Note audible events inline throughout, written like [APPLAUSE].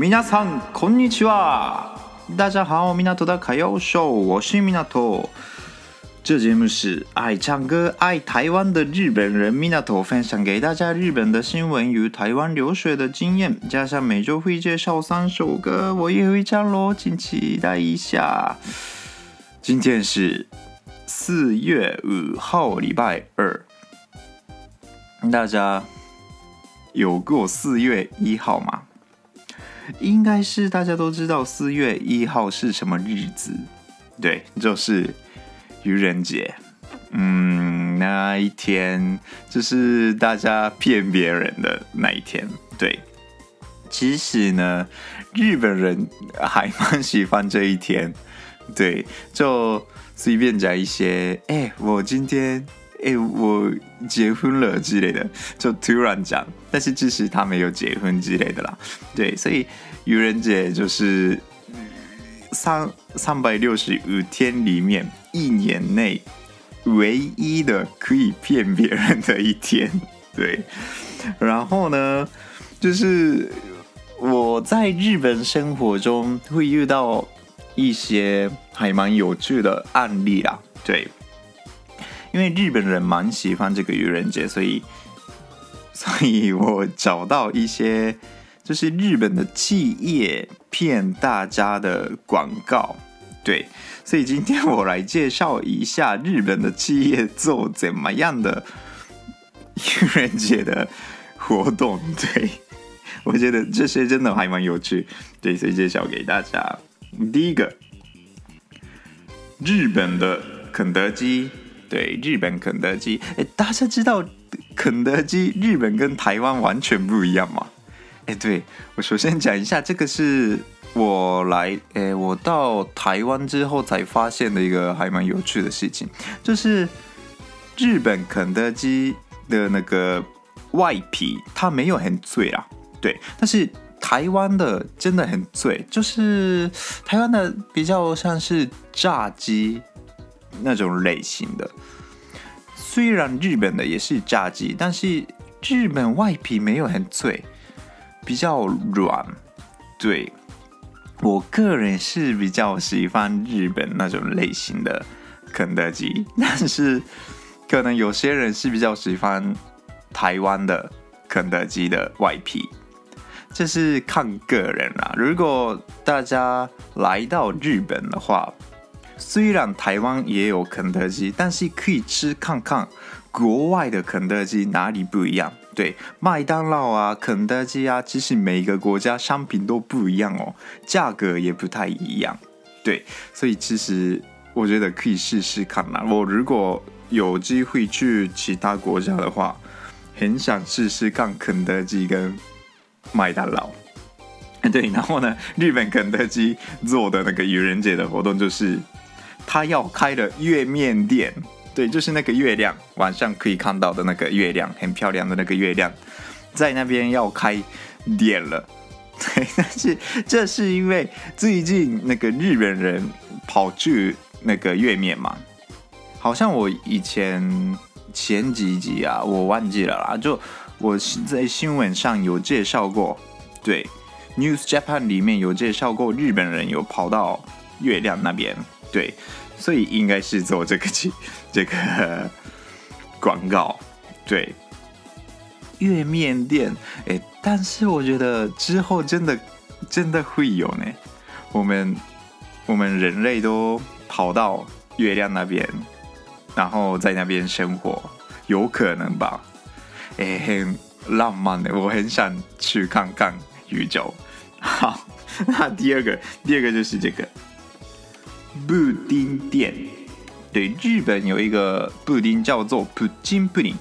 皆さんこんにちは，大家好，米纳图的卡要秀，我是米纳图。这节目是爱唱歌、爱台湾的日本人米纳图分享给大家日本的新闻与台湾留学的经验，加上每周会介绍三首歌，我也会唱喽，请期待一下。今天是四月五号，礼拜二，大家有过四月一号吗？ 应该是大家都知道四月一号是什么日子，对，就是愚人节。嗯，那一天就是大家骗别人的那一天。对，其实呢，日本人还蛮喜欢这一天。对，就随便讲一些，哎，我今天。哎，我结婚了之类的，就突然讲，但是其实他没有结婚之类的啦。对，所以愚人节就是三三百六十五天里面一年内唯一的可以骗别人的一天。对，然后呢，就是我在日本生活中会遇到一些还蛮有趣的案例啦。对。因为日本人蛮喜欢这个愚人节，所以，[LAUGHS] 所以我找到一些就是日本的企业骗大家的广告，对，所以今天我来介绍一下日本的企业做怎么样的愚人节的活动，对，[LAUGHS] 我觉得这些真的还蛮有趣，对，所以介绍给大家。第一个，日本的肯德基。对，日本肯德基，哎，大家知道肯德基日本跟台湾完全不一样吗？哎，对，我首先讲一下，这个是我来，哎，我到台湾之后才发现的一个还蛮有趣的事情，就是日本肯德基的那个外皮它没有很脆啊，对，但是台湾的真的很脆，就是台湾的比较像是炸鸡。那种类型的，虽然日本的也是炸鸡，但是日本外皮没有很脆，比较软。对，我个人是比较喜欢日本那种类型的肯德基，但是可能有些人是比较喜欢台湾的肯德基的外皮，这是看个人啦。如果大家来到日本的话，虽然台湾也有肯德基，但是可以吃看看国外的肯德基哪里不一样。对，麦当劳啊、肯德基啊，其实每个国家商品都不一样哦，价格也不太一样。对，所以其实我觉得可以试试看啦。我如果有机会去其他国家的话，很想试试看肯德基跟麦当劳。[LAUGHS] 对，然后呢，日本肯德基做的那个愚人节的活动就是。他要开的月面店，对，就是那个月亮，晚上可以看到的那个月亮，很漂亮的那个月亮，在那边要开店了。对，[LAUGHS] 但是这是因为最近那个日本人跑去那个月面嘛，好像我以前前几集啊，我忘记了啦，就我在新闻上有介绍过，对，News Japan 里面有介绍过日本人有跑到月亮那边。对，所以应该是做这个 [LAUGHS] 这个广告。对，月面店，哎，但是我觉得之后真的真的会有呢。我们我们人类都跑到月亮那边，然后在那边生活，有可能吧？哎，很浪漫的，我很想去看看宇宙。好，那第二个，第二个就是这个。布丁店，对，日本有一个布丁叫做普金布丁，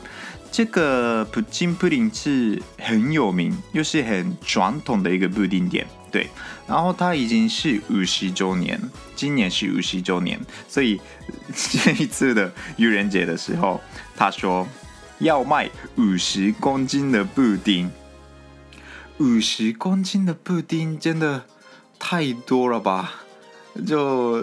这个普京布丁是很有名，又是很传统的一个布丁店，对。然后它已经是五十周年，今年是五十周年，所以 [LAUGHS] 这一次的愚人节的时候，他说要卖五十公斤的布丁。五十公斤的布丁真的太多了吧？就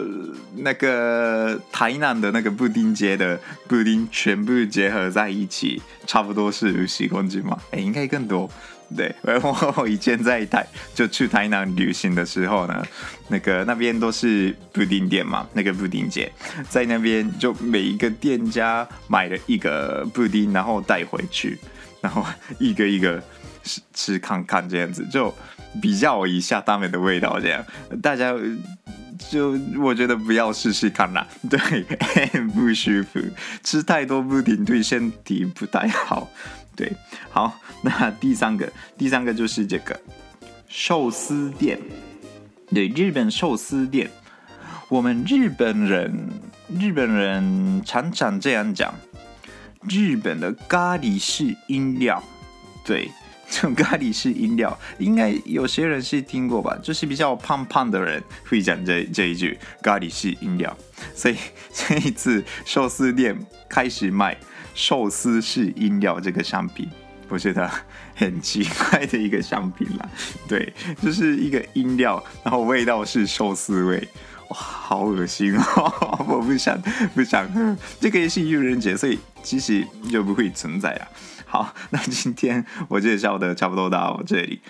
那个台南的那个布丁街的布丁全部结合在一起，差不多是五十公斤嘛？哎，应该更多。对，我以前在台就去台南旅行的时候呢，那个那边都是布丁店嘛，那个布丁街在那边就每一个店家买了一个布丁，然后带回去，然后一个一个吃吃看看这样子，就比较一下他们的味道，这样大家。就我觉得不要试试看啦，[LAUGHS] 对，不舒服，吃太多布丁对身体不太好，[LAUGHS] 对，好，那第三个，第三个就是这个寿司店，对，日本寿司店，我们日本人，日本人常常这样讲，日本的咖喱式饮料，对。这种咖喱式饮料，应该有些人是听过吧？就是比较胖胖的人会讲这这一句咖喱式饮料。所以 [LAUGHS] 这一次寿司店开始卖寿司式饮料这个商品，我觉得很奇怪的一个商品啦。[LAUGHS] 对，就是一个饮料，然后味道是寿司味，哇，好恶心哦！[LAUGHS] 我不想不想喝。这个也是愚人节，所以其实就不会存在啊。好，那今天我介绍的差不多到这里。